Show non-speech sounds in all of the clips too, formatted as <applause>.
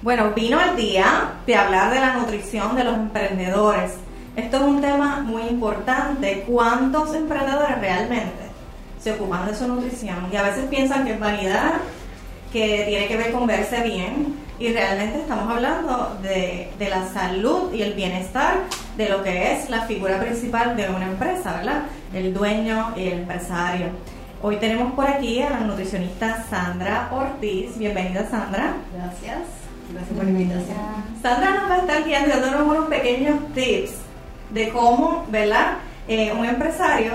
Bueno, vino el día de hablar de la nutrición de los emprendedores. Esto es un tema muy importante. ¿Cuántos emprendedores realmente se ocupan de su nutrición? Y a veces piensan que es vanidad, que tiene que ver con verse bien. Y realmente estamos hablando de, la salud y el bienestar de lo que es la figura principal de una empresa, ¿verdad? El dueño y el empresario. Hoy tenemos por aquí a la nutricionista Sandra Ortiz. Bienvenida, Sandra. Gracias. Gracias por la invitación. Sandra nos va a estar guiando dándonos unos pequeños tips de cómo, ¿verdad? Eh, un empresario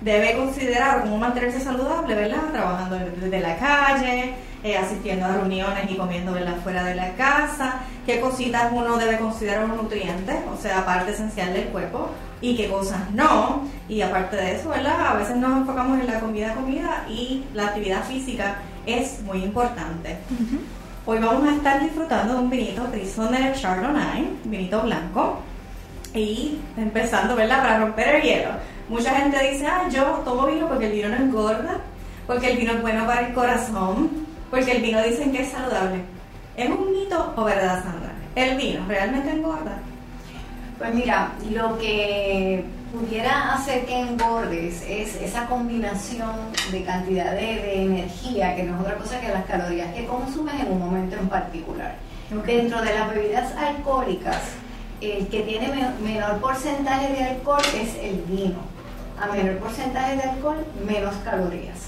debe considerar cómo mantenerse saludable, ¿verdad? Trabajando desde la calle, eh, asistiendo a reuniones y comiendo ¿verdad? fuera de la casa, qué cositas uno debe considerar un nutriente, o sea, parte esencial del cuerpo, y qué cosas no. Y aparte de eso, ¿verdad? A veces nos enfocamos en la comida, comida y la actividad física es muy importante. Hoy vamos a estar disfrutando de un vinito Prisoner Chardonnay, vinito blanco. Y empezando, ¿verdad? Para romper el hielo. Mucha gente dice, ah, yo tomo vino porque el vino no engorda, porque el vino es bueno para el corazón, porque el vino dicen que es saludable. ¿Es un mito o verdad, Sandra? ¿El vino realmente engorda? Pues mira, lo que pudiera hacer que engordes es esa combinación de cantidad de, energía, que no es otra cosa que las calorías que consumes en un momento en particular. Dentro de las bebidas alcohólicas, el que tiene menor porcentaje de alcohol es el vino. A menor porcentaje de alcohol, menos calorías.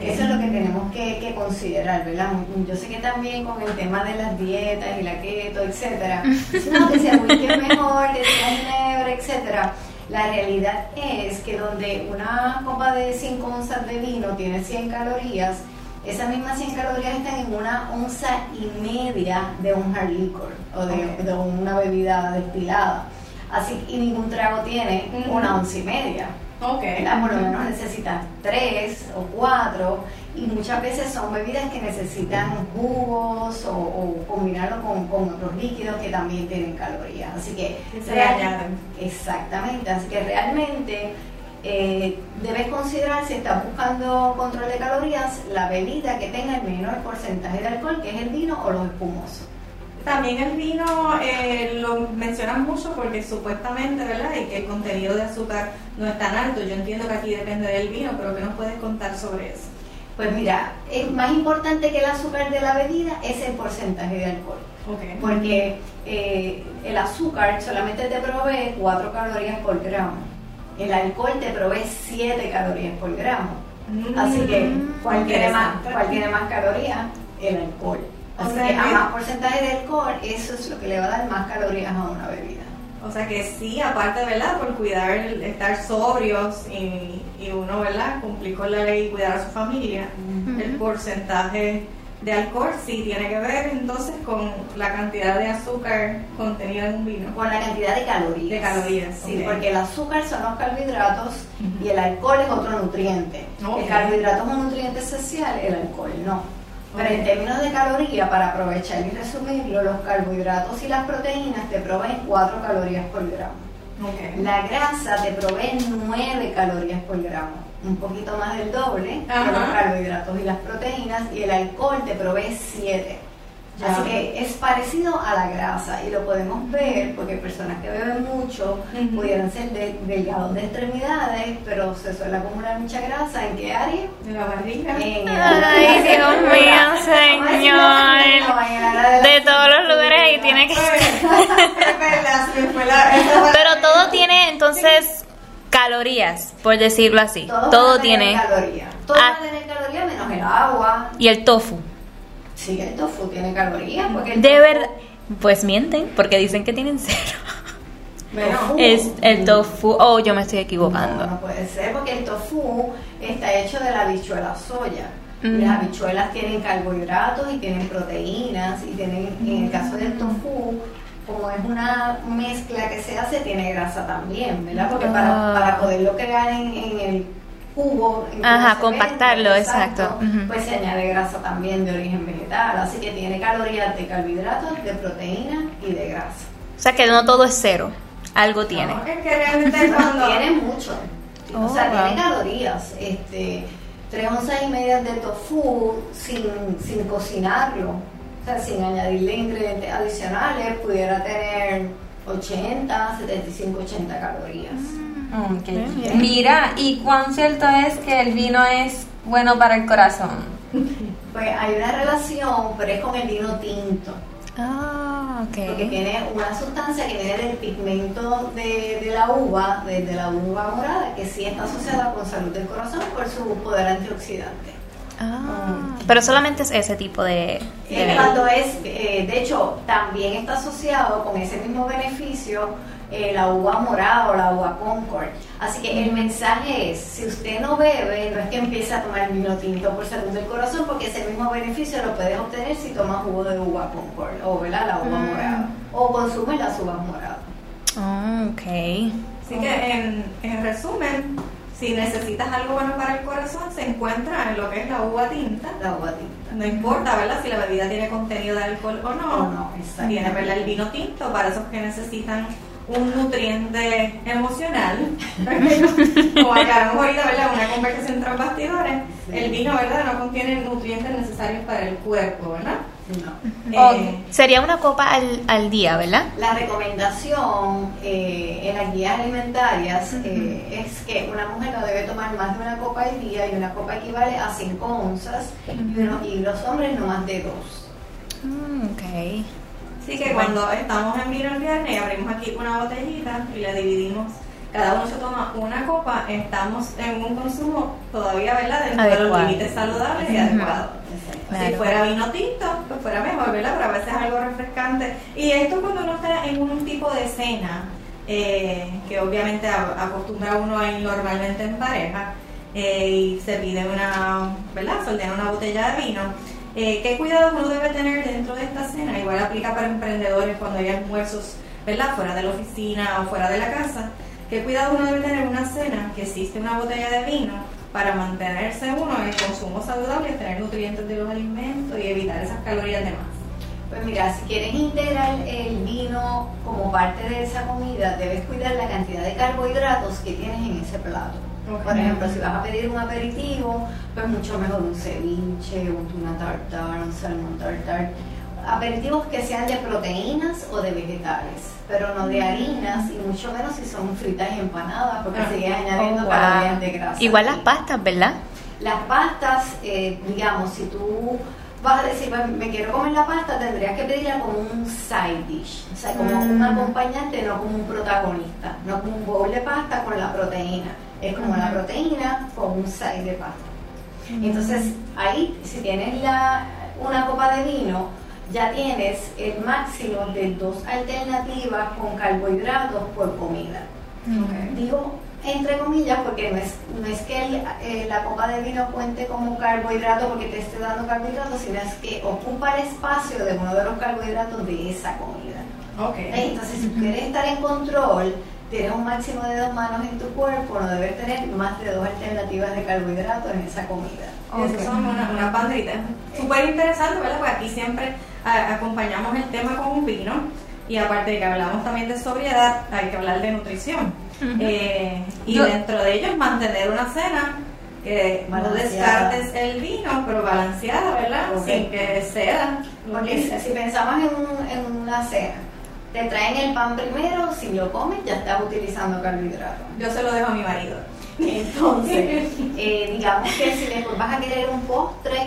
Eso es lo que tenemos que, considerar, ¿verdad? Yo sé que también con el tema de las dietas y la keto, etcétera, <laughs> no, que sea mejor, que sea ginebra, etcétera la realidad es que donde una copa de 5 onzas de vino tiene 100 calorías, esas mismas 100 calorías están en una onza y media de un hard liquor o de, una bebida destilada. Así y ningún trago tiene una onza y media. Okay. Por lo menos necesitas tres o cuatro y muchas veces son bebidas que necesitan jugos o, combinarlo con, otros líquidos que también tienen calorías. Así que se. Exactamente, así que realmente eh, debes considerar si estás buscando control de calorías la bebida que tenga el menor porcentaje de alcohol, que es el vino o los espumosos. También el vino eh, lo mencionan mucho porque supuestamente, ¿verdad? Y que el contenido de azúcar no es tan alto. Yo entiendo que aquí depende del vino, pero ¿qué nos puedes contar sobre eso? Pues mira, es más importante que el azúcar de la bebida es el porcentaje de alcohol. Porque eh, el azúcar solamente te provee 4 calorías por gramo. El alcohol te provee 7 calorías por gramo. Así que, mm, ¿cuál tiene, más, más calorías? El alcohol. Así que a más porcentaje de alcohol, eso es lo que le va a dar más calorías a una bebida. O sea que sí, aparte, ¿verdad? Por cuidar, estar sobrios y, y uno, ¿verdad? Cumplir con la ley y cuidar a su familia, el porcentaje de alcohol sí tiene que ver entonces con la cantidad de azúcar contenida en un vino. Con la cantidad de calorías. De calorías, sí, porque el azúcar son los carbohidratos y el alcohol es otro nutriente. El carbohidrato es un nutriente esencial, el alcohol no. Pero en términos de calorías, para aprovechar y resumirlo, los carbohidratos y las proteínas te proveen 4 calorías por gramo. La grasa te provee 9 calorías por gramo, un poquito más del doble que los carbohidratos y las proteínas, y el alcohol te provee 7. Así que es parecido a la grasa y lo podemos ver porque personas que beben mucho pudieran ser delgados de extremidades, pero se suele acumular mucha grasa. ¿En qué área? En la barriga. Ay, Dios mío, <laughs> señor. De todos los lugares ahí tiene que <laughs> <laughs> Pero todo tiene entonces calorías, por decirlo así. Todo, tiene calorías. Todo ah. tiene calorías menos el agua. Y el tofu. Sí, el tofu tiene calorías. Porque de verdad, pues mienten, porque dicen que tienen cero. <laughs> es el tofu, oh, yo me estoy equivocando. No, puede ser, porque el tofu está hecho de la habichuela soya. Mm. Las habichuelas tienen carbohidratos y tienen proteínas, y tienen, en el caso del tofu, como es una mezcla que se hace, tiene grasa también, ¿verdad? Porque para, ah. para poderlo crear en, en el jugo. Ajá, compactarlo, exacto. Pues se añade grasa también de origen vegetal, así que tiene calorías de carbohidratos, de proteína y de grasa. O sea que no todo es cero, algo tiene. es que realmente cuando... <laughs> tiene mucho. o sea, oh, tiene calorías. Este, tres onzas y media de tofu sin, sin cocinarlo O sea, sin añadirle ingredientes adicionales, pudiera tener 80, 75, 80 calorías. Mm, Mira, ¿y cuán cierto es que el vino es bueno para el corazón? Pues hay una relación, pero es con el vino tinto. Ah, ok. Porque tiene una sustancia que viene del pigmento de, de la uva, de, de la uva morada, que sí está asociada con salud del corazón por su poder antioxidante. Ah, pero solamente es ese tipo de... de cuando es, eh, de hecho, también está asociado con ese mismo beneficio eh, la uva morada o la uva Concord. Así que el mensaje es, si usted no bebe, no es que empiece a tomar vino tinto por salud del corazón, porque ese mismo beneficio lo puedes obtener si tomas jugo de uva Concord o ¿verdad? la uva morada o consumes las uvas moradas. Ah, ok. Así que en, en resumen, si necesitas algo bueno para el corazón, se encuentra en lo que es la uva tinta. La uva tinta. No importa, ¿verdad? Si la bebida tiene contenido de alcohol o no. O no, exacto. Tiene, ¿verdad? El vino tinto para esos que necesitan un nutriente emocional. Como acabamos ahorita, ¿verdad? Una conversación tras bastidores. Sí. El vino, ¿verdad? No contiene nutrientes necesarios para el cuerpo, ¿verdad? No. Eh, Sería una copa al, al día, ¿verdad? La recomendación eh, en las guías alimentarias eh, es que una mujer no debe tomar más de una copa al día y una copa equivale a 5 onzas y, uno- y los hombres no más de dos. Mm, ok. Así que cuando estamos en vino el viernes y abrimos aquí una botellita y la dividimos, cada uno se toma una copa, estamos en un consumo todavía, ¿verdad? Dentro de los límites saludables y adecuados. Claro. Si fuera vino tinto, pues fuera mejor, ¿verdad? Pero a veces algo refrescante. Y esto cuando uno está en un tipo de cena, eh, que obviamente a- acostumbra uno a ir normalmente en pareja, eh, y se pide una, ¿verdad? Se ordena una botella de vino. Eh, ¿Qué cuidado uno debe tener dentro de esta cena? Igual aplica para emprendedores cuando hay almuerzos, ¿verdad? Fuera de la oficina o fuera de la casa. ¿Qué cuidado uno debe tener en una cena que existe una botella de vino para mantenerse uno en el consumo saludable, tener nutrientes de los alimentos y evitar esas calorías de más? Pues mira, si quieres integrar el vino como parte de esa comida, debes cuidar la cantidad de carbohidratos que tienes en ese plato. Por ejemplo, si vas a pedir un aperitivo, pues mucho mejor un ceviche, un tuna tartar, un salmón tartar. Aperitivos que sean de proteínas o de vegetales, pero no de harinas y mucho menos si son fritas y empanadas, porque Ah. sigues añadiendo Oh, wow. calorías de grasa. Igual las pastas, ¿verdad? Las pastas, eh, digamos, si tú vas a decir, "Bueno, me quiero comer la pasta, tendrías que pedirla como un side dish, o sea, como un Mm. acompañante, no como un protagonista, no como un bowl de pasta con la proteína. Es como la proteína con un side de pasta. Entonces, ahí, si tienes la, una copa de vino, ya tienes el máximo de dos alternativas con carbohidratos por comida. Digo entre comillas porque no es, no es que el- eh, la copa de vino cuente como carbohidrato porque te esté dando carbohidratos, sino es que ocupa el espacio de uno de los carbohidratos de esa comida. Ok. ¿Eh? Entonces, si quieres estar en control, tienes un máximo de dos manos en tu cuerpo, no debes tener más de dos alternativas de carbohidratos en esa comida. Esas son una, una banderitas. Súper interesante, ¿verdad? Porque aquí siempre a- acompañamos el tema con un vino y aparte de que hablamos también de sobriedad, hay que hablar de nutrición. Eh, y Yo- dentro de ellos mantener una cena que no descartes el vino, pero balanceada, ¿verdad? Sin que sea. Porque si, si pensamos en, un- en una cena, te traen el pan primero, si lo comes ya estás utilizando carbohidratos. Yo se lo dejo a mi marido. Entonces, <laughs> eh, digamos que si después vas a querer un postre,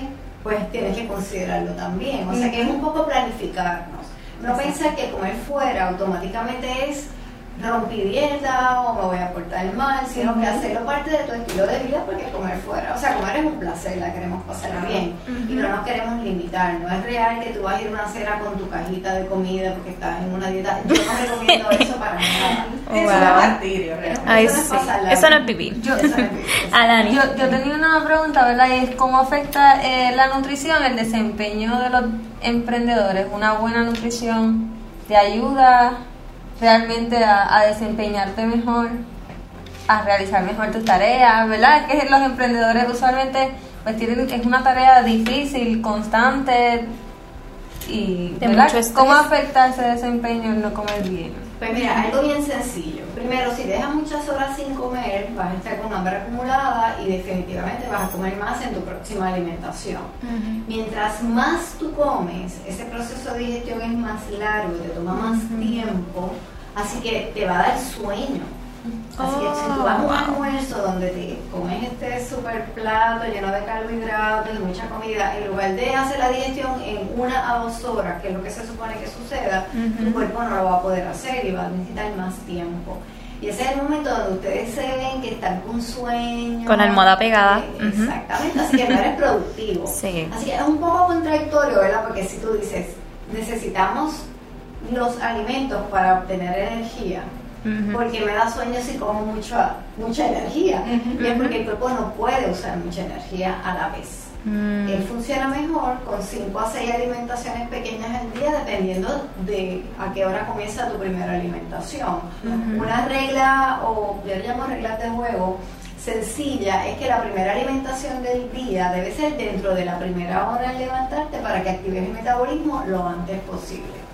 pues tienes que considerarlo también. O sea que es un poco planificarnos. No pensar que comer fuera automáticamente es rompí dieta o me voy a portar mal, sino que hacerlo parte de tu estilo de vida porque comer fuera. O sea, comer es un placer, la queremos pasar Claro. bien y no nos queremos limitar. No es real que tú vas a ir a una cena con tu cajita de comida porque estás en una dieta. Yo no recomiendo <laughs> eso para nada. Eso wow. es martirio, realmente. Ay, Eso no es sí. pasarla Eso no bien. es vivir. Yo- Eso no es vivir. <laughs> Yo, yo tenía una pregunta, ¿verdad? Y es cómo afecta eh, la nutrición, el desempeño de los emprendedores. Una buena nutrición te ayuda realmente a, a desempeñarte mejor, a realizar mejor tus tareas, ¿verdad? Es que los emprendedores usualmente pues tienen, es una tarea difícil, constante y ¿verdad? ¿Cómo afecta ese desempeño el no comer bien? Pues mira, algo bien sencillo. Primero, si dejas muchas horas sin comer, vas a estar con hambre acumulada y definitivamente vas a comer más en tu próxima alimentación. Mientras más tú comes, ese proceso de digestión es más largo, te toma más tiempo, así que te va a dar sueño. Así que si tú vas a un almuerzo donde te comes este super plato lleno de carbohidratos y mucha comida, en lugar de hacer la digestión en una a dos horas, que es lo que se supone que suceda, tu cuerpo no lo va a poder hacer y va a necesitar más tiempo. Y ese es el momento donde ustedes se ven que están con sueño. Con la almohada pegada. exactamente, así que no eres productivo. <laughs> Sí. Así que es un poco contradictorio, ¿verdad? Porque si tú dices, necesitamos los alimentos para obtener energía, porque me da sueño si como mucha, mucha energía. Y es porque el cuerpo no puede usar mucha energía a la vez. Mm. Él funciona mejor con 5 a 6 alimentaciones pequeñas al día, dependiendo de a qué hora comienza tu primera alimentación. Una regla, o yo le llamo reglas de juego, sencilla es que la primera alimentación del día debe ser dentro de la primera hora al levantarte para que actives el metabolismo lo antes posible.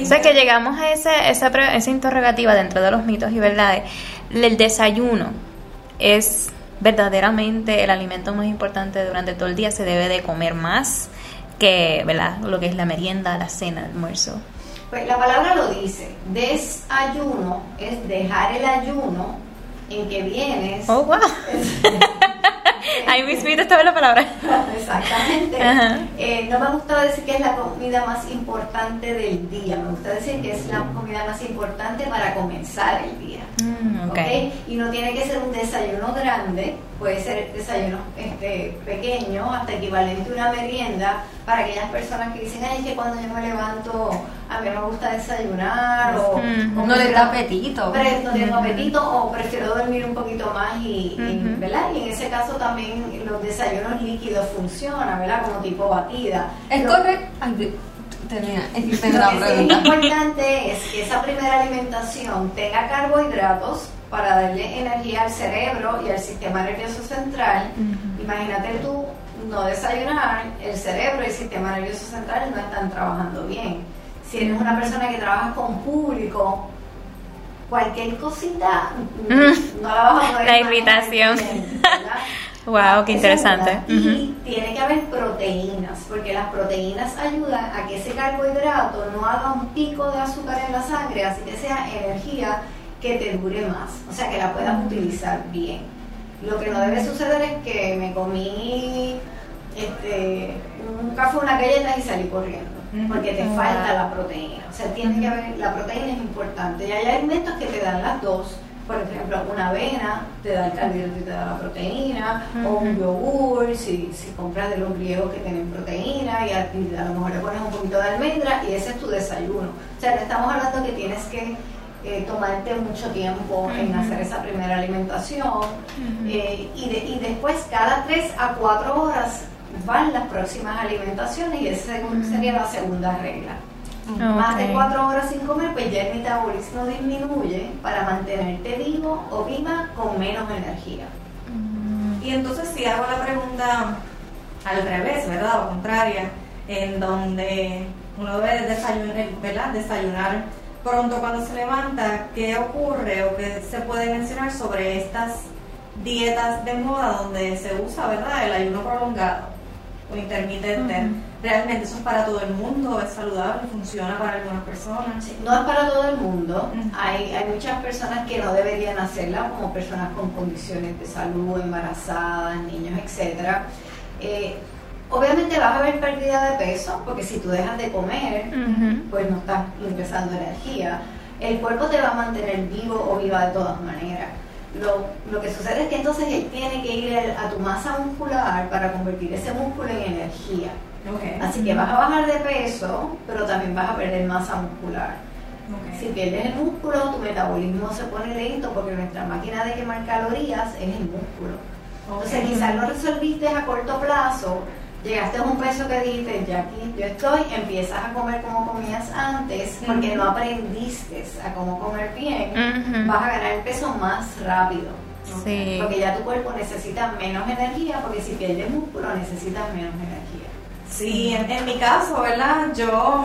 O sea que llegamos a ese, esa, esa interrogativa dentro de los mitos y verdades. El desayuno es verdaderamente el alimento más importante durante todo el día. Se debe de comer más que ¿verdad? lo que es la merienda, la cena, el almuerzo. Pues la palabra lo dice. Desayuno es dejar el ayuno en que vienes. Oh, wow. <laughs> Ahí mismito estaba la palabra. <laughs> Exactamente. Eh, no me gusta decir que es la comida más importante del día, me gusta decir que es la comida más importante para comenzar el día. Mm, okay. Y no tiene que ser un desayuno grande, puede ser desayuno este, pequeño, hasta equivalente a una merienda, para aquellas personas que dicen, ay, es que cuando yo me levanto a mí me gusta desayunar o, no le da apetito. no tengo apetito o prefiero dormir un poquito más y, ¿verdad? y en ese caso también los desayunos líquidos funcionan, ¿verdad? Como tipo batida. Es correcto. Tenía, lo que es importante es que esa primera alimentación tenga carbohidratos para darle energía al cerebro y al sistema nervioso central. Imagínate tú no desayunar, el cerebro y el sistema nervioso central no están trabajando bien si eres una persona que trabaja con público, cualquier cosita mm. <laughs> no la vas a poder La irritación. wow, <laughs> qué interesante. Y tiene que haber proteínas, porque las proteínas ayudan a que ese carbohidrato no haga un pico de azúcar en la sangre, así que sea energía que te dure más, o sea, que la puedas utilizar bien. Lo que no debe suceder es que me comí este, un café, una galleta y salí corriendo porque te falta la proteína. O sea, tiene que haber, la proteína es importante. Y hay alimentos que te dan las dos. Por ejemplo, una avena te da el carbohidrato y te da la proteína, o un yogur, si, si compras de los griegos que tienen proteína, y a, lo mejor le pones un poquito de almendra, y ese es tu desayuno. O sea, te estamos hablando que tienes que eh, tomarte mucho tiempo en hacer esa primera alimentación, eh, y, y después cada 3 a 4 horas van las próximas alimentaciones y esa sería la segunda regla. Más de cuatro horas sin comer, pues ya el metabolismo disminuye para mantenerte vivo o viva con menos energía. Y entonces si hago la pregunta al revés, ¿verdad? O contraria, en donde uno debe desayunar, ¿verdad? desayunar pronto cuando se levanta, ¿qué ocurre o qué se puede mencionar sobre estas dietas de moda donde se usa, ¿verdad? El ayuno prolongado o intermitente. ¿Realmente eso es para todo el mundo? ¿Es saludable? ¿Funciona para algunas personas? no es para todo el mundo. hay, hay muchas personas que no deberían hacerla, como personas con condiciones de salud, embarazadas, niños, etc. Eh, obviamente vas a haber pérdida de peso, porque si tú dejas de comer, pues no estás ingresando energía. El cuerpo te va a mantener vivo o viva de todas maneras. Lo, lo, que sucede es que entonces él tiene que ir a tu masa muscular para convertir ese músculo en energía. Así que vas a bajar de peso, pero también vas a perder masa muscular. Si pierdes el músculo, tu metabolismo se pone lento porque nuestra máquina de quemar calorías es el músculo. Entonces quizás lo resolviste a corto plazo, llegaste a un peso que dijiste, ya aquí yo estoy, empiezas a comer como comías antes, porque no aprendiste a cómo comer bien, vas a ganar el peso más rápido. Porque ya tu cuerpo necesita menos energía, porque si pierdes músculo necesitas menos energía. Sí, en, mi caso, ¿verdad? Yo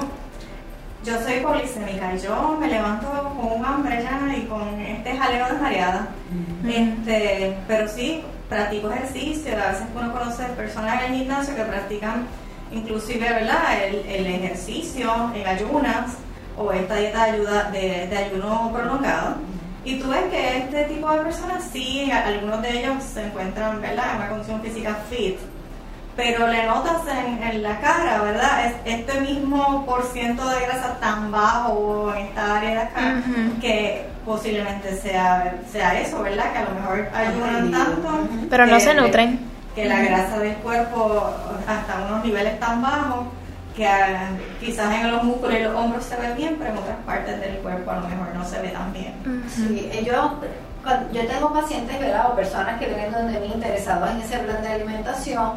yo soy polisémica, yo me levanto con un hambre ya y con este jaleo de mareada. este, pero sí, practico ejercicio, a veces uno conoce personas en el gimnasio que practican inclusive ¿verdad? El, el ejercicio en ayunas o esta dieta de, ayuda, de, de ayuno prolongado. Y tú ves que este tipo de personas sí, algunos de ellos se encuentran ¿verdad? en una condición física fit, pero le notas en, en la cara, ¿verdad? Es, este mismo por ciento de grasa tan bajo en esta área de acá, que posiblemente sea, sea eso, ¿verdad? Que a lo mejor ayudan tanto. Pero no se nutren. Que la grasa del cuerpo hasta unos niveles tan bajos que quizás en los músculos y los hombros se ve bien, pero en otras partes del cuerpo a lo mejor no se ve tan bien. Sí, eh, yo, yo tengo pacientes ¿verdad? o personas que vienen donde mí interesados en ese plan de alimentación.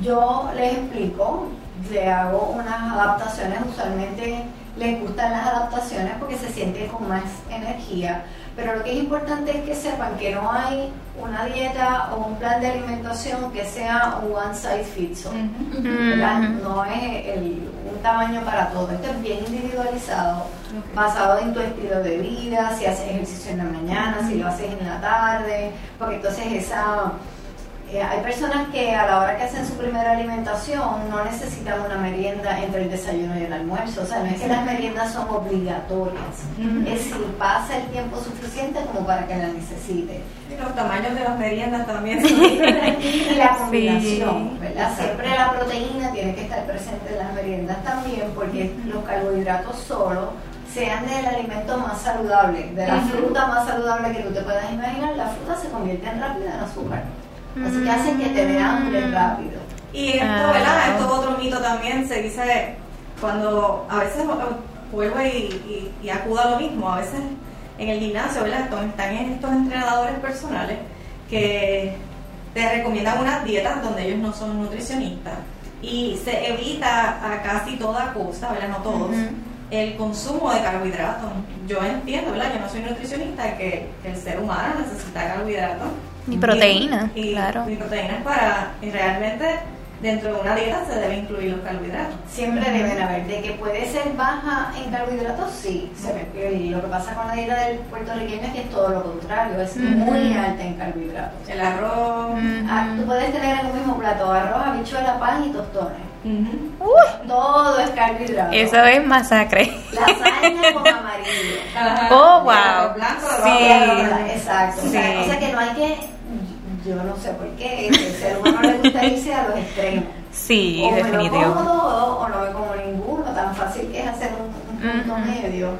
Yo les explico, le hago unas adaptaciones. Usualmente les gustan las adaptaciones porque se sienten con más energía. Pero lo que es importante es que sepan que no hay una dieta o un plan de alimentación que sea un one size fits all. No es el- un tamaño para todo. Esto es bien individualizado, basado en tu estilo de vida, si haces ejercicio en la mañana, si lo haces en la tarde, porque entonces esa... eh, hay personas que a la hora que hacen su primera alimentación no necesitan una merienda entre el desayuno y el almuerzo. O sea, no es que las meriendas son obligatorias. Es si pasa el tiempo suficiente como para que la necesite. Y los tamaños de las meriendas también son y <laughs> la combinación, Sí. ¿verdad? Siempre la proteína tiene que estar presente en las meriendas también, porque los carbohidratos solos sean del alimento más saludable, de la fruta más saludable que tú te puedas imaginar, la fruta se convierte en rápida en azúcar. Así que hacen que te dé hambre rápido. Y esto, Ah. ¿verdad? Esto es otro mito también, se dice, cuando a veces vuelvo y, y, y acudo a lo mismo, a veces en el gimnasio, ¿verdad? Están estos entrenadores personales que te recomiendan unas dietas donde ellos no son nutricionistas y se evita a casi toda costa, ¿verdad? No todos. El consumo de carbohidratos. Yo entiendo, ¿verdad? Yo no soy nutricionista, que, que el ser humano necesita carbohidratos. Y proteína, Y, y- claro. y proteínas para. Y realmente dentro de una dieta se debe incluir los carbohidratos. Siempre deben haber, de que puede ser baja en carbohidratos, sí. Se y lo que pasa con la dieta del puertorriqueño es que es todo lo contrario, es muy alta en carbohidratos. El arroz. Ah, tú puedes tener en un mismo plato arroz, habichuela, pan y tostones. Todo es carbohidrato. Eso es masacre. Lasaña con amarillo. Ajá. Oh, wow. blanco, Sí. blanco. Exacto. O, sea, Sí. o sea que no hay que, yo no sé por qué, el ser humano le gusta irse a los extremos. Sí, o me lo todo o no me como ninguno, tan fácil que es hacer un, un punto medio,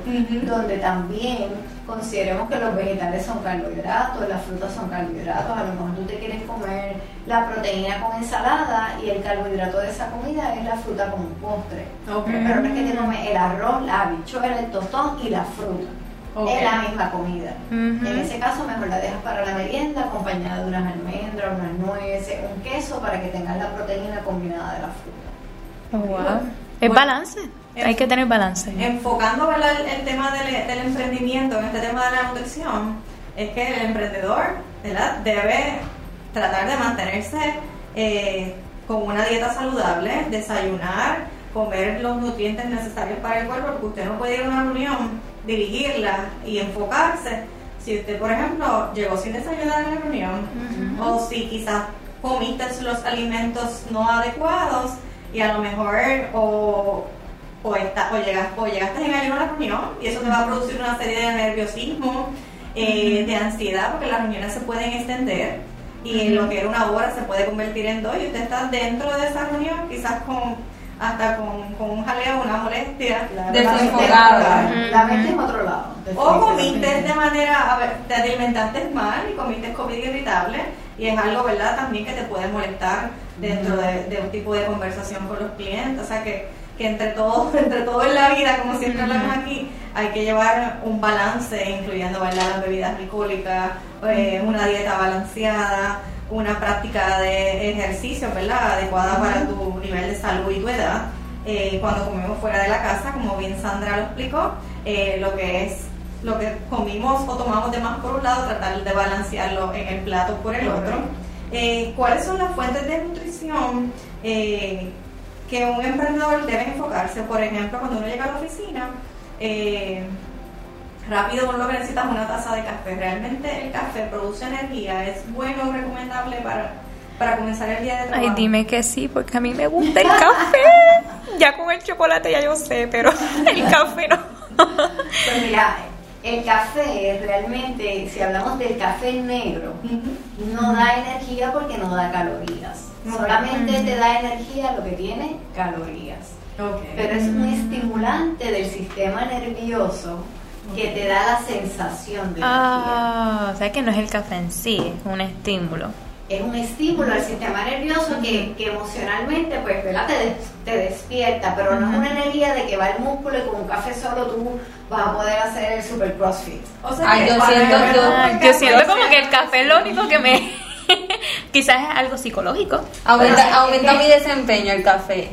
donde también consideremos que los vegetales son carbohidratos, las frutas son carbohidratos, a lo mejor tú te quieres comer la proteína con ensalada y el carbohidrato de esa comida es la fruta como un postre. Pero no es que te comes el arroz, la habichuela, el tostón y la fruta. Ok. Es la misma comida. En ese caso mejor la dejas para la merienda acompañada de unas almendras, unas nueces, un queso para que tengas la proteína combinada de la fruta. Oh, wow. Bueno. Es balance. Hay que tener balance. Enfocando el, el tema del, del emprendimiento, en este tema de la nutrición, es que el emprendedor ¿verdad? debe tratar de mantenerse eh, con una dieta saludable, desayunar, comer los nutrientes necesarios para el cuerpo, porque usted no puede ir a una reunión, dirigirla y enfocarse. Si usted, por ejemplo, llegó sin desayunar en la reunión, o si quizás comiste los alimentos no adecuados y a lo mejor o, o, está- o, llegas- o llegaste en ayuno a la reunión y eso te va a producir una serie de nerviosismo, eh, de ansiedad, porque las reuniones se pueden extender y lo que era una hora se puede convertir en dos y usted está dentro de esa reunión quizás con hasta con, con un jaleo, una molestia. La- Desenfocado. La mente, la mente en otro lado. O comiste de manera, a ver, te alimentaste mal y comiste comida irritable y es algo, ¿verdad? También que te puede molestar dentro de, de un tipo de conversación con los clientes. O sea que, que entre todo, <laughs> entre todo en la vida, como siempre hablamos aquí, hay que llevar un balance, incluyendo, ¿verdad? Las bebidas alcohólicas, eh, una dieta balanceada, una práctica de ejercicio, ¿verdad? Adecuada para tu nivel de salud y tu edad. Eh, cuando comemos fuera de la casa, como bien Sandra lo explicó, eh, lo que es lo que comimos o tomamos de más por un lado, tratar de balancearlo en el plato por el otro. Eh, ¿Cuáles son las fuentes de nutrición eh, que un emprendedor debe enfocarse. Por ejemplo, cuando uno llega a la oficina, eh, rápido por lo que necesitas una taza de café. Realmente el café produce energía, es bueno o recomendable para, para comenzar el día de trabajo. Ay, dime que sí, porque a mí me gusta el café. <laughs> ya con el chocolate ya yo sé, pero <laughs> el café no. Pues mira, el café realmente, si hablamos del café negro, no da energía porque no da calorías. Solamente te da energía lo que tiene calorías. Pero es un estimulante del sistema nervioso que te da la sensación de energía. Ah, o sea que no es el café en sí, es un estímulo. Es un estímulo al sistema nervioso que, que emocionalmente pues, ¿verdad? Te, des- te despierta, pero no es una energía de que va el músculo y con un café solo tú vas a poder hacer el super crossfit. O sea, Ay, que yo siento- yo- un café yo siento como que el <laughs> café es lo único que me... <laughs> Quizás es algo psicológico. Aumenta, aumenta mi desempeño el café.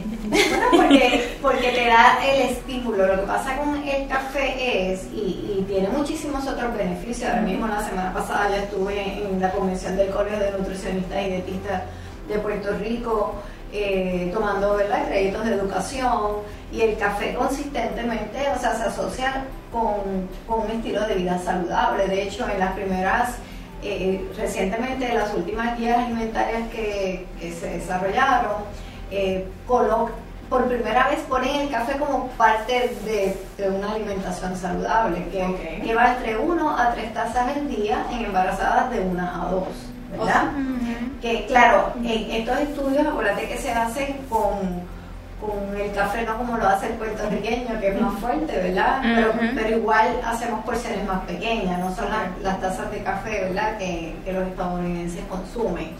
Porque, porque te da el estímulo. Lo que pasa con el café es, y, tiene muchísimos otros beneficios. Ahora mismo, la semana pasada, yo estuve en, la convención del Colegio de Nutricionistas y Dietistas de Puerto Rico, eh, tomando ¿verdad? créditos de educación. Y el café consistentemente, o sea, se asocia con, con un estilo de vida saludable. De hecho, en las primeras eh, recientemente en las últimas guías alimentarias que se desarrollaron, eh, por primera vez ponen el café como parte de, de una alimentación saludable, que Ok. lleva entre 1 a 3 tazas al día en embarazadas de 1 a 2, ¿verdad? Que claro, en estos estudios, acuérdate que se hacen con, con el café, no como lo hace el puertorriqueño, que es más fuerte, ¿verdad? Pero, pero igual hacemos porciones más pequeñas, no son las, las tazas de café, ¿verdad? Que, que los estadounidenses consumen.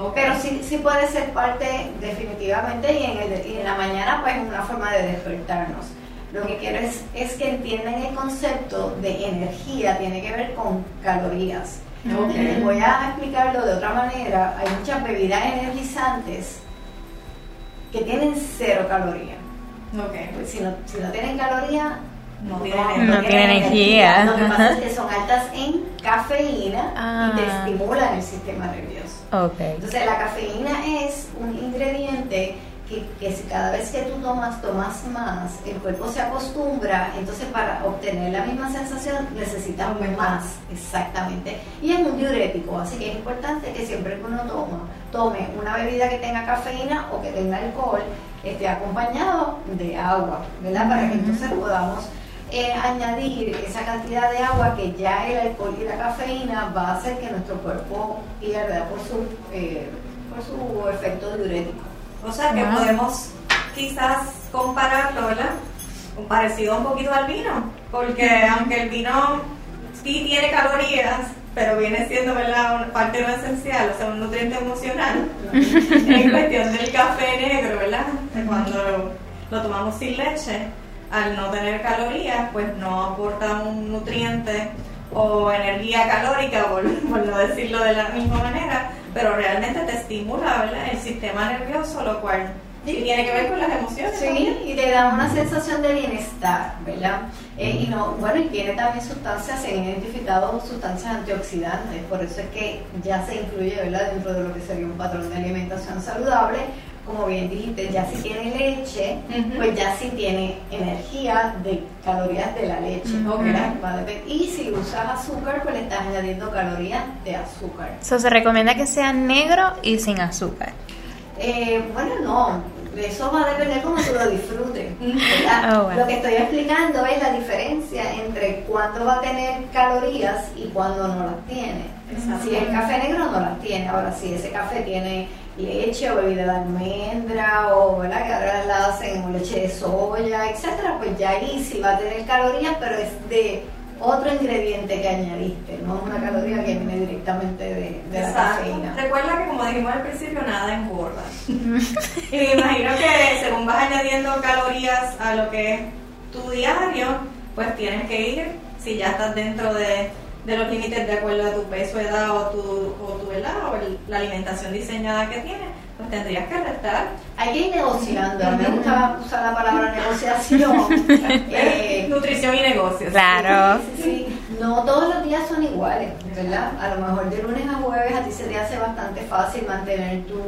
Ok. Pero sí, sí puede ser parte definitivamente y en, el- y en la mañana pues una forma de despertarnos. Lo que quiero es, es que entiendan el concepto de energía, tiene que ver con calorías. Ok. Y les voy a explicarlo de otra manera. Hay muchas bebidas energizantes que tienen cero calorías. Ok. Pues si no, si no tienen calorías, No tienen No tienen energía. Lo que pasa es que son altas en cafeína Ah. y te estimulan el sistema nervioso. Ok. Entonces la cafeína es un ingrediente que, que si cada vez que tú tomas, tomas más, el cuerpo se acostumbra, entonces para obtener la misma sensación necesitas Aumentar. más, exactamente. Y es un diurético, así que es importante que siempre que uno toma, tome una bebida que tenga cafeína o que tenga alcohol, esté acompañado de agua, ¿verdad? Para que entonces podamos eh, añadir esa cantidad de agua que ya el alcohol y la cafeína va a hacer que nuestro cuerpo pierda por su, eh, por su efecto diurético. O sea que Wow. podemos quizás compararlo, ¿verdad? Un parecido un poquito al vino, porque aunque el vino sí tiene calorías, pero viene siendo, ¿verdad?, una parte no esencial, o sea, un nutriente emocional, en cuestión del café negro, ¿verdad? Cuando lo, lo tomamos sin leche, al no tener calorías, pues no aporta un nutriente o energía calórica, <laughs> por, por no decirlo de la misma manera, pero realmente te estimula ¿verdad? el sistema nervioso, lo cual sí tiene que ver con las emociones. también. Sí, y te da una sensación de bienestar, ¿verdad? Eh, y no, bueno, y tiene también sustancias, se han identificado sustancias antioxidantes, por eso es que ya se incluye, ¿verdad?, dentro de lo que sería un patrón de alimentación saludable. Como bien dijiste, ya si tiene leche, pues ya sí tiene energía de calorías de la leche, Y si usas azúcar, pues le estás añadiendo calorías de azúcar. So, se recomienda que sea negro y sin azúcar. Eh, bueno, no, eso va a depender cómo tú lo disfrutes. <laughs> Oh, bueno. Lo que estoy explicando es la diferencia entre cuándo va a tener calorías y cuándo no las tiene. Si el café negro no las tiene, ahora si ese café tiene leche o bebida de almendra o ¿verdad? que ahora la hacen con leche de soya, etcétera, pues ya ahí sí va a tener calorías, pero es de otro ingrediente que añadiste, no es una caloría que viene directamente de, de la cafeína. Recuerda que como dijimos al principio, nada engorda. <laughs> y me imagino que según vas añadiendo calorías a lo que es tu diario, pues tienes que ir, si ya estás dentro de, de los límites de acuerdo a tu peso, edad o tu, o tu edad o el- la alimentación diseñada que tienes, pues tendrías que restar. Hay que ir negociando. A mí me gusta usar la palabra <laughs> negociación. Eh, Nutrición y negocios. Claro. sí, sí, sí. No todos los días son iguales, ¿verdad? A lo mejor de lunes a jueves a ti se te hace bastante fácil mantener tu,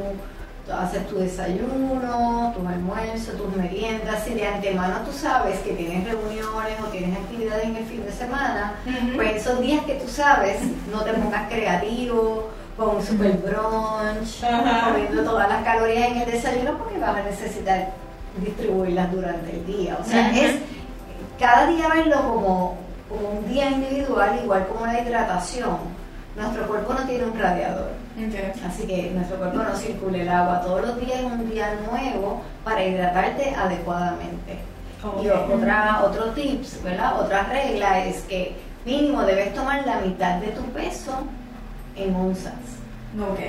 haces tu desayuno, tus almuerzos, almuerzo, tus meriendas, si de antemano tú sabes que tienes reuniones o tienes actividades en el fin de semana, pues esos días que tú sabes, no te pongas creativo, con un super brunch, Ajá. comiendo todas las calorías en el desayuno porque vas a necesitar distribuirlas durante el día. O sea, es cada día verlo como, como un día individual, igual como la hidratación. Nuestro cuerpo no tiene un radiador. Así que nuestro cuerpo no circula el agua todos los días, es un día nuevo para hidratarte adecuadamente. Y otra, otro tips, ¿verdad? Otra regla es que mínimo debes tomar la mitad de tu peso en onzas.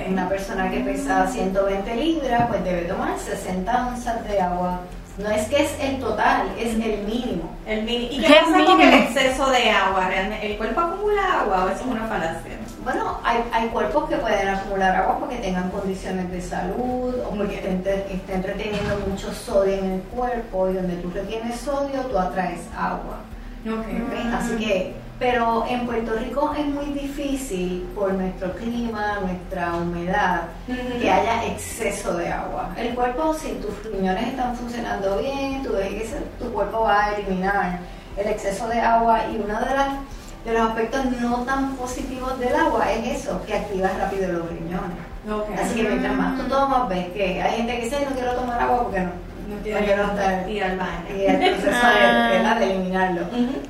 Una persona que pesa 120 libras, pues debe tomar 60 onzas de agua. No es que es el total, es el mínimo. El mini- ¿Y El qué pasa con el mínimo. exceso de agua? ¿Realmente ¿El cuerpo acumula agua o eso es una falacia? Bueno, hay, hay cuerpos que pueden acumular agua porque tengan condiciones de salud o porque estén, estén reteniendo mucho sodio en el cuerpo y donde tú retienes sodio, tú atraes agua. Ok. ¿ok? Así que, pero en Puerto Rico es muy difícil por nuestro clima, nuestra humedad, que haya exceso de agua. El cuerpo, si tus riñones están funcionando bien, tu, tu cuerpo va a eliminar el exceso de agua y uno de, las, de los aspectos no tan positivos del agua es eso, que activas rápido los riñones. Así que mientras más tú tomas, ves que hay gente que dice, "Ay, no quiero tomar agua porque no, No no quiero estar ir al baño. y el proceso de, ¿verdad? de eliminarlo.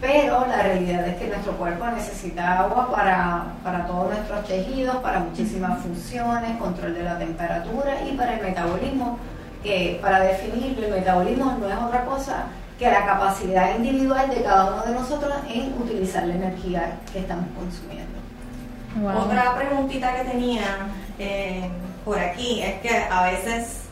Pero la realidad es que nuestro cuerpo necesita agua para, para todos nuestros tejidos, para muchísimas funciones, control de la temperatura y para el metabolismo, que para definirlo, el metabolismo no es otra cosa que la capacidad individual de cada uno de nosotros en utilizar la energía que estamos consumiendo. Wow. Otra preguntita que tenía eh, por aquí es que a veces,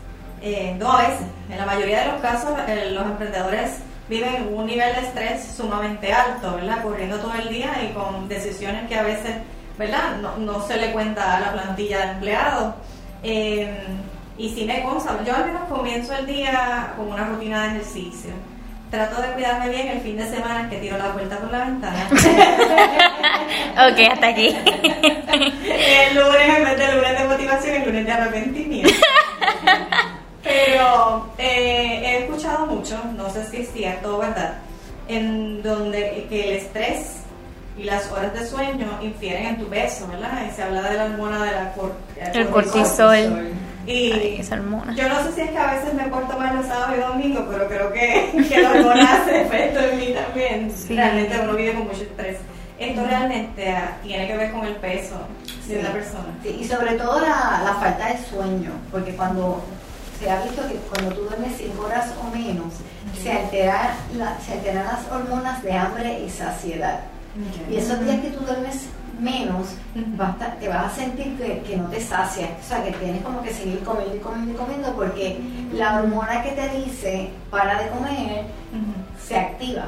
eh, no a veces, en la mayoría de los casos eh, los emprendedores viven en un nivel de estrés sumamente alto, ¿verdad? Corriendo todo el día y con decisiones que a veces, ¿verdad? No, no se le cuenta a la plantilla de empleados. Eh, y si me consta, yo al menos comienzo el día con una rutina de ejercicio. Trato de cuidarme bien el fin de semana que tiro la puerta por la ventana. <laughs> Ok, hasta aquí. El lunes, en vez de lunes de motivación, el lunes de arrepentimiento. Pero eh, he escuchado mucho, no sé si es cierto o verdad, en donde que el estrés y las horas de sueño infieren en tu peso, ¿verdad? Y se habla de la hormona de la cor- El cortisol. Y Ay, esa hormona. yo no sé si es que a veces me porto mal los sábados y domingos, pero creo que, <laughs> que la hormona hace efecto en mí también. Sí. Realmente uno vive con mucho estrés. Esto realmente ah, tiene que ver con el peso de Sí. una persona. Sí, y sobre todo la, la falta de sueño, porque cuando se ha visto que cuando tú duermes 5 horas o menos, se, altera la- se alteran las hormonas de hambre y saciedad. Y esos días que tú duermes menos, te vas a sentir que, que no te sacias, o sea, que tienes como que seguir comiendo y comiendo y comiendo, porque la hormona que te dice para de comer se activa.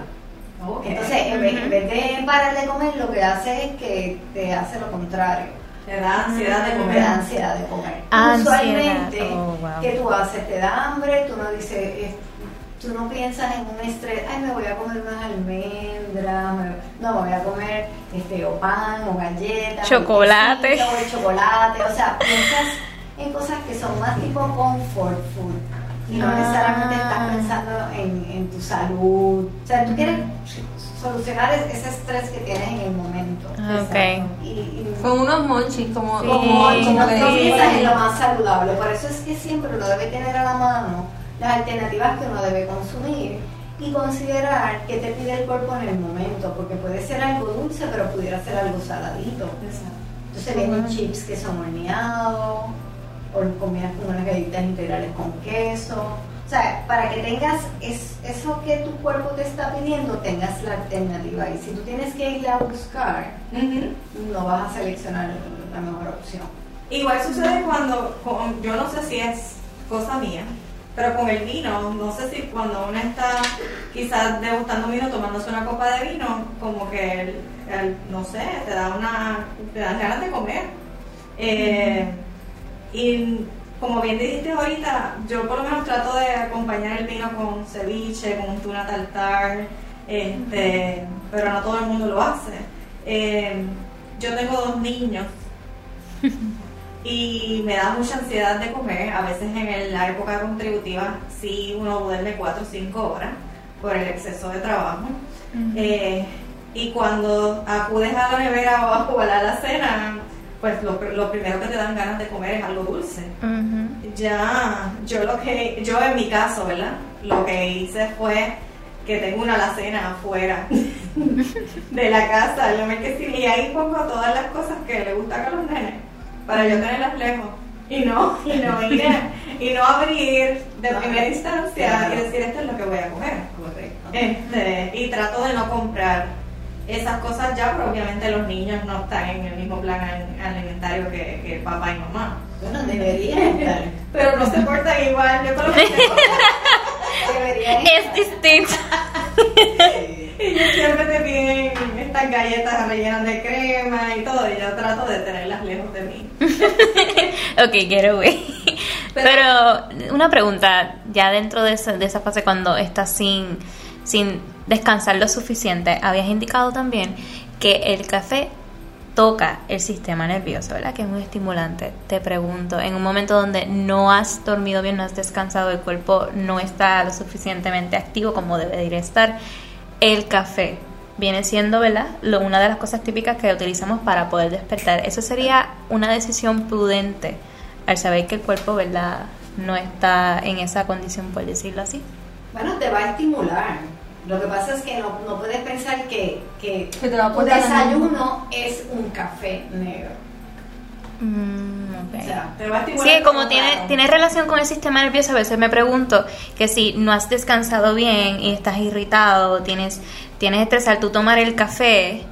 Ok. Entonces, en vez, Ujú. en vez de parar de comer, lo que hace es que te hace lo contrario. te da ansiedad de Te comer. da ansiedad de comer. Ansiedad, Usualmente, oh, wow. ¿qué tú haces? Te da hambre, tú no dices, tú no piensas en un estrés, ay, me voy a comer unas almendras, me- no, me voy a comer este, o pan, o galletas, Chocolate. o quesito, o el chocolate, o sea, piensas en cosas que son más tipo comfort food y no Ah. necesariamente estás pensando en, en tu salud. O sea, tú quieres solucionar es- ese estrés que tienes en el momento. Ok. Y, y Con unos monchis como, Sí. como, como, piensas en lo más saludable. Por eso es que siempre uno debe tener a la mano las alternativas que uno debe consumir y considerar qué te pide el cuerpo en el momento, porque puede ser algo dulce, pero pudiera ser algo saladito. Exacto. Entonces vienen chips que son horneados, o lo combinas con unas galletitas integrales con queso. O sea, para que tengas es- eso que tu cuerpo te está pidiendo, tengas la alternativa. Y si tú tienes que ir a buscar, Ujú. no vas a seleccionar la mejor opción. Igual sucede cuando, con- yo no sé si es cosa mía, pero con el vino, no sé si cuando uno está quizás degustando vino, tomándose una copa de vino, como que, el- no sé, te da una, te dan ganas de comer. Eh, y como bien dijiste ahorita, yo por lo menos trato de acompañar el vino con ceviche, con un tuna tartar, este, pero no todo el mundo lo hace. Eh, yo tengo dos niños <laughs> y me da mucha ansiedad de comer. A veces en la época contributiva sí uno duerme 4 o 5 horas por el exceso de trabajo. Eh, y cuando acudes a la nevera o a la cena, pues lo, primero que te dan ganas de comer es algo dulce. Ya, yo lo que, yo en mi caso, ¿verdad? Lo que hice fue que tengo una alacena afuera <laughs> de la casa, yo me y ahí pongo todas las cosas que le gustan a los nenes para yo tenerlas lejos y no, y no ir y no abrir de primera instancia y decir esto es lo que voy a comer. Este, y trato de no comprar esas cosas ya, pero obviamente los niños no están en el mismo plan alimentario que, que papá y mamá. Bueno, deberían estar. Pero no se portan igual. Yo con <laughs> Es distinto. <laughs> y yo siempre te piden estas galletas rellenas de crema y todo, y yo trato de tenerlas lejos de mí. <laughs> ok, get away. Pero, una pregunta, ya dentro de esa, de esa fase cuando estás sin, sin descansar lo suficiente, habías indicado también que el café toca el sistema nervioso, ¿verdad? Que es un estimulante. Te pregunto, en un momento donde no has dormido bien, no has descansado, el cuerpo no está lo suficientemente activo como debería estar, el café viene siendo, ¿verdad? Lo, una de las cosas típicas que utilizamos para poder despertar. Eso sería una decisión prudente al saber que el cuerpo, ¿verdad? No está en esa condición, por decirlo así. Bueno, te va a estimular lo que pasa es que no, no puedes pensar que, que, un desayuno es un café negro. Mm, sí, como tiene, tiene relación con el sistema nervioso, a veces me pregunto que si no has descansado bien y estás irritado, tienes, tienes estrés al tú tomar el café,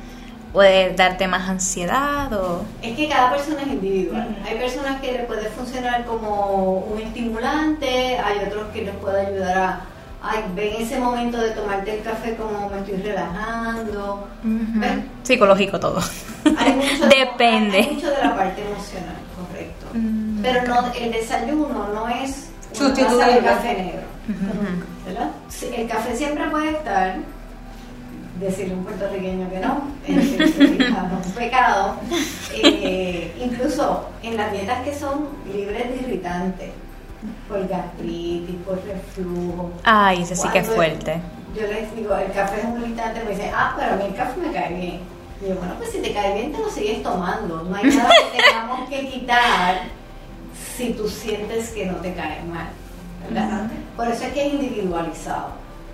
puede darte más ansiedad o... Es que cada persona es individual. Hay personas que le puede funcionar como un estimulante, hay otros que les puede ayudar a ay, ven ese momento de tomarte el café como me estoy relajando. Psicológico todo. Depende. hay mucho de la parte emocional, correcto. Mm, Pero no, el desayuno no es una del café negro. ¿verdad? el café siempre puede estar, decirle a un puertorriqueño que no, es un pecado. Eh, incluso en las dietas que son libres de irritantes por gastritis, por reflujo. Ay, eso sí que es fuerte. Yo les digo, el café es un irritante, me dicen, ah, pero a mí el café me cae bien. Y yo, bueno, pues si te cae bien, te lo sigues tomando. No hay nada que tengamos que quitar si tú sientes que no te cae mal. ¿verdad? Por eso es que es individualizado.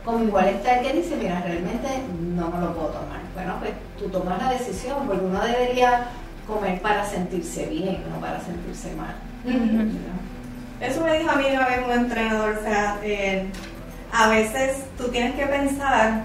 Como igual está el que dice, mira, realmente no me lo puedo tomar. Bueno, pues tú tomas la decisión, porque uno debería comer para sentirse bien, no para sentirse mal. Eso me dijo a mí una vez un entrenador, o sea, a veces tú tienes que pensar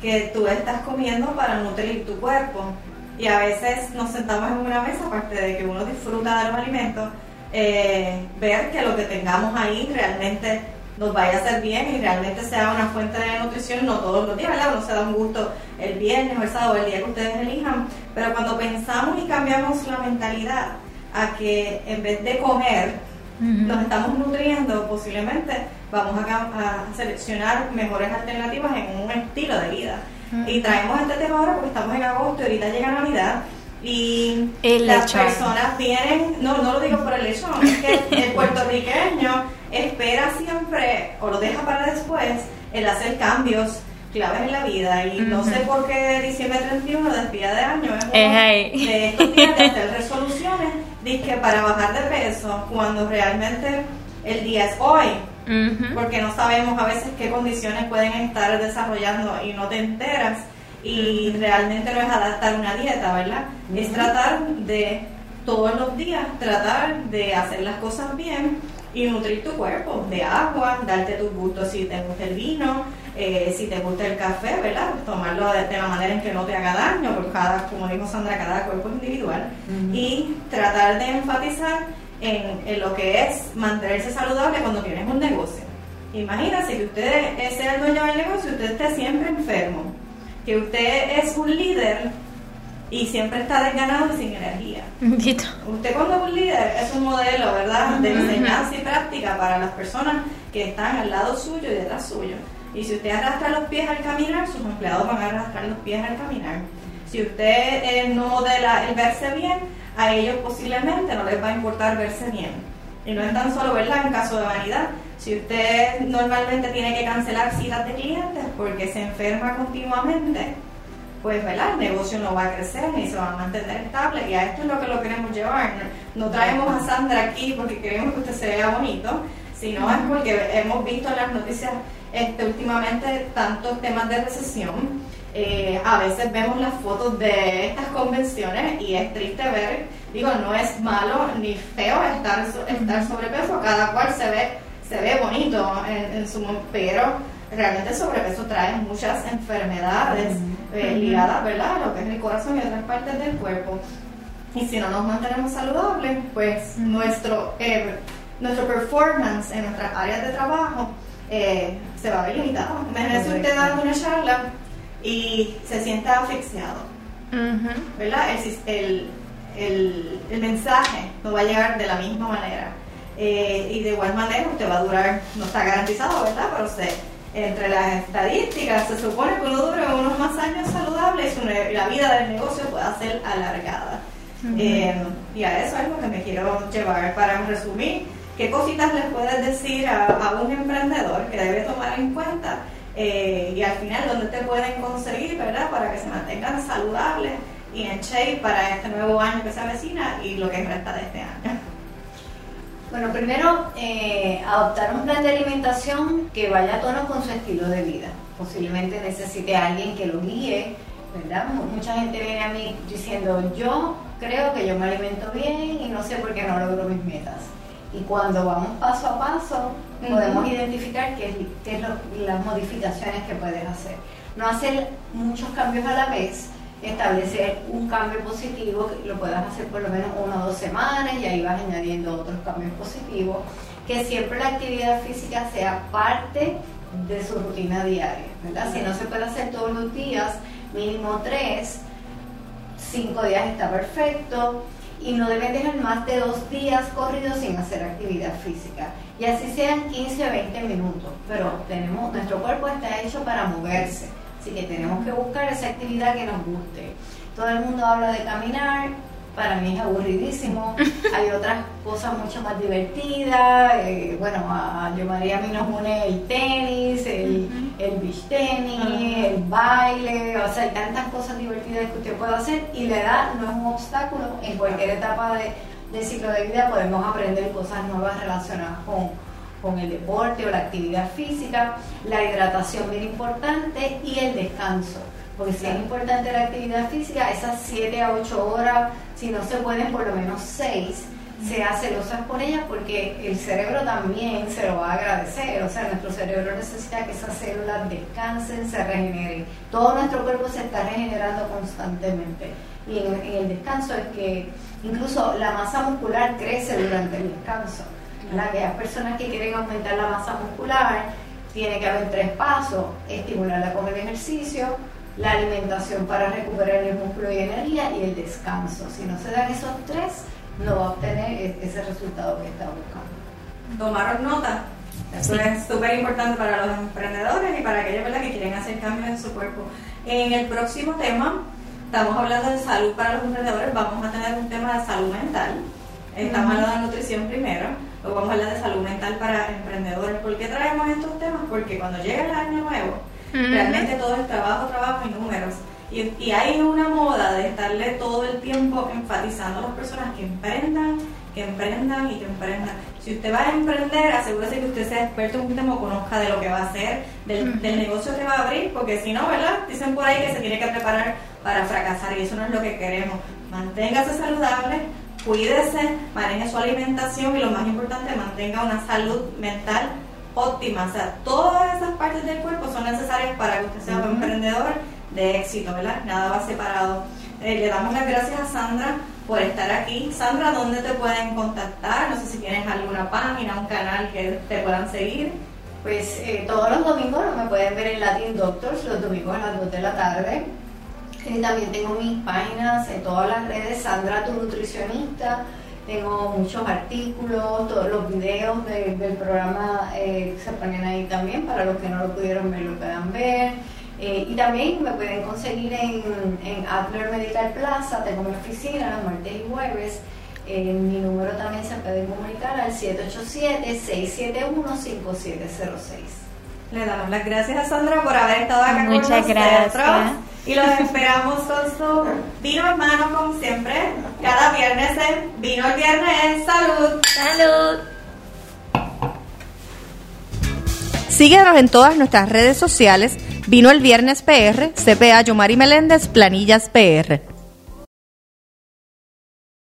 que tú estás comiendo para nutrir tu cuerpo. Y a veces nos sentamos en una mesa, aparte de que uno disfruta de los alimentos, eh, ver que lo que tengamos ahí realmente nos vaya a hacer bien y realmente sea una fuente de nutrición, no todos los días, ¿verdad? Uno se da un gusto el viernes o el sábado, el día que ustedes elijan, pero cuando pensamos y cambiamos la mentalidad a que en vez de comer, nos estamos nutriendo, posiblemente vamos a, seleccionar mejores alternativas en un estilo de vida. Y traemos este tema ahora porque estamos en agosto y ahorita llega Navidad y las personas vienen, no, no lo digo por el lechón, es que <laughs> el puertorriqueño espera siempre o lo deja para después el hacer cambios claves en la vida y no sé por qué diciembre 31 despida de año es uno de estos días de hacer resoluciones que para bajar de peso cuando realmente el día es hoy. Porque no sabemos a veces qué condiciones pueden estar desarrollando y no te enteras. Y realmente no es adaptar una dieta, ¿verdad? Es tratar de todos los días tratar de hacer las cosas bien y nutrir tu cuerpo de agua, darte tus gustos si te gusta el vino, eh, si te gusta el café, ¿verdad? Tomarlo de, la manera en que no te haga daño, porque cada, como dijo Sandra, cada cuerpo es individual. Y tratar de enfatizar en, lo que es mantenerse saludable cuando tienes un negocio. Imagínate que usted sea el dueño del negocio y usted esté siempre enfermo, que usted es un líder y siempre está desganado y sin energía. Usted cuando es un líder es un modelo, ¿verdad?, de enseñanza y práctica para las personas que están al lado suyo y detrás suyo. Y si usted arrastra los pies al caminar, sus empleados van a arrastrar los pies al caminar. Si usted eh, no modela el verse bien, a ellos posiblemente no les va a importar verse bien. Y no es tan solo, ¿verdad? En caso de vanidad, si usted normalmente tiene que cancelar citas de clientes porque se enferma continuamente, pues ¿verdad? el negocio no va a crecer ni se va a mantener estable y a esto es lo que lo queremos llevar. No, traemos a Sandra aquí porque queremos que usted se vea bonito, sino es porque hemos visto en las noticias este, últimamente tantos temas de recesión. Eh, a veces vemos las fotos de estas convenciones y es triste ver, digo, no es malo ni feo estar, estar sobrepeso, cada cual se ve, se ve bonito en, en su pero realmente el sobrepeso trae muchas enfermedades eh, ligadas ¿verdad? a lo que es el corazón y otras partes del cuerpo. Y si no nos mantenemos saludables, pues nuestro, eh, nuestro performance en nuestras áreas de trabajo eh, se va a ver limitado. Imagínese usted dando una charla y se sienta asfixiado. ¿Verdad? El, el, el, mensaje no va a llegar de la misma manera. y de igual manera usted va a durar, no está garantizado, ¿verdad? Pero se entre las estadísticas se supone que uno dure unos más años saludables y la vida del negocio pueda ser alargada. Eh, y a eso es lo que me quiero llevar para resumir. ¿Qué cositas les puedes decir a, un emprendedor que debe tomar en cuenta? Eh, y al final, ¿dónde te pueden conseguir, verdad? Para que se mantengan saludables y en shape para este nuevo año que se avecina y lo que resta de este año. Bueno, primero, eh, adoptar un plan de alimentación que vaya a tono con su estilo de vida. Posiblemente necesite alguien que lo guíe, ¿verdad? Mucha gente viene a mí diciendo, yo creo que yo me alimento bien y no sé por qué no logro mis metas. Y cuando vamos paso a paso, podemos identificar qué, qué es las modificaciones que puedes hacer. No hacer muchos cambios a la vez, establecer un cambio positivo, que lo puedas hacer por lo menos una o dos semanas y ahí vas añadiendo otros cambios positivos, que siempre la actividad física sea parte de su rutina diaria, ¿verdad? Si no se puede hacer todos los días, mínimo tres, cinco días está perfecto y no deben dejar más de dos días corridos sin hacer actividad física. Y así sean 15 o 20 minutos, pero tenemos, nuestro cuerpo está hecho para moverse Así que tenemos que buscar esa actividad que nos guste. Todo el mundo habla de caminar, para mí es aburridísimo. <laughs> Hay otras cosas mucho más divertidas. Eh, bueno, a yo María a mí nos une el tenis, el, el beach tenis, el baile, o sea, hay tantas cosas divertidas que usted puede hacer y la edad no es un obstáculo. En cualquier etapa de, de ciclo de vida podemos aprender cosas nuevas relacionadas con con el deporte o la actividad física, la hidratación bien importante y el descanso. Porque si es importante la actividad física, esas 7 a 8 horas, si no se pueden por lo menos 6, sea celosas por ellas porque el cerebro también se lo va a agradecer. O sea, nuestro cerebro necesita que esas células descansen, se regeneren. Todo nuestro cuerpo se está regenerando constantemente. Y en, en el descanso es que incluso la masa muscular crece durante el descanso aquellas personas que quieren aumentar la masa muscular, tiene que haber tres pasos, estimularla con el ejercicio, la alimentación para recuperar el músculo y energía y el descanso. Si no se dan esos tres, no va a obtener e-, ese resultado que está buscando. Tomaron nota. Eso es súper importante para los emprendedores y para aquellos que quieren hacer cambios en su cuerpo. En el próximo tema, estamos hablando de salud para los emprendedores, vamos a tener un tema de salud mental. Estamos hablando de nutrición primero o vamos a hablar de salud mental para emprendedores. ¿Por qué traemos estos temas? Porque cuando llega el año nuevo, realmente todo es trabajo, trabajo y números. Y, y, hay una moda de estarle todo el tiempo enfatizando a las personas que emprendan, que emprendan y que emprendan. Si usted va a emprender, asegúrese que usted sea experto en un tema o conozca de lo que va a hacer, del, del negocio que va a abrir, porque si no, ¿verdad? Dicen por ahí que se tiene que preparar para fracasar y eso no es lo que queremos. Manténgase saludable, cuídese, maneje su alimentación y lo más importante, mantenga una salud mental óptima. O sea, todas esas partes del cuerpo son necesarias para que usted sea un emprendedor de éxito, ¿verdad? Nada va separado. Eh, le damos las gracias a Sandra por estar aquí. Sandra, ¿dónde te pueden contactar? No sé si tienes alguna página, un canal que te puedan seguir. Pues eh, todos los domingos me pueden ver en Latin Doctors, los domingos a las 2 de la tarde también tengo mis páginas en todas las redes, Sandra tu nutricionista, tengo muchos artículos, todos los videos del programa eh, se ponen ahí también para los que no lo pudieron ver, lo puedan ver. Eh, y también me pueden conseguir en, en Adler Medical Plaza, tengo mi oficina los martes y jueves. Eh, mi número también se puede comunicar al 787-671-5706. Le damos las gracias a Sandra por haber estado acá Muchas con nosotros. gracias. Y los esperamos con su vino hermano, como siempre. Cada viernes en Vino el Viernes. ¡Salud! Salud. Síguenos en todas nuestras redes sociales. Vino el Viernes PR, CPA Yomari Meléndez, Planillas PR.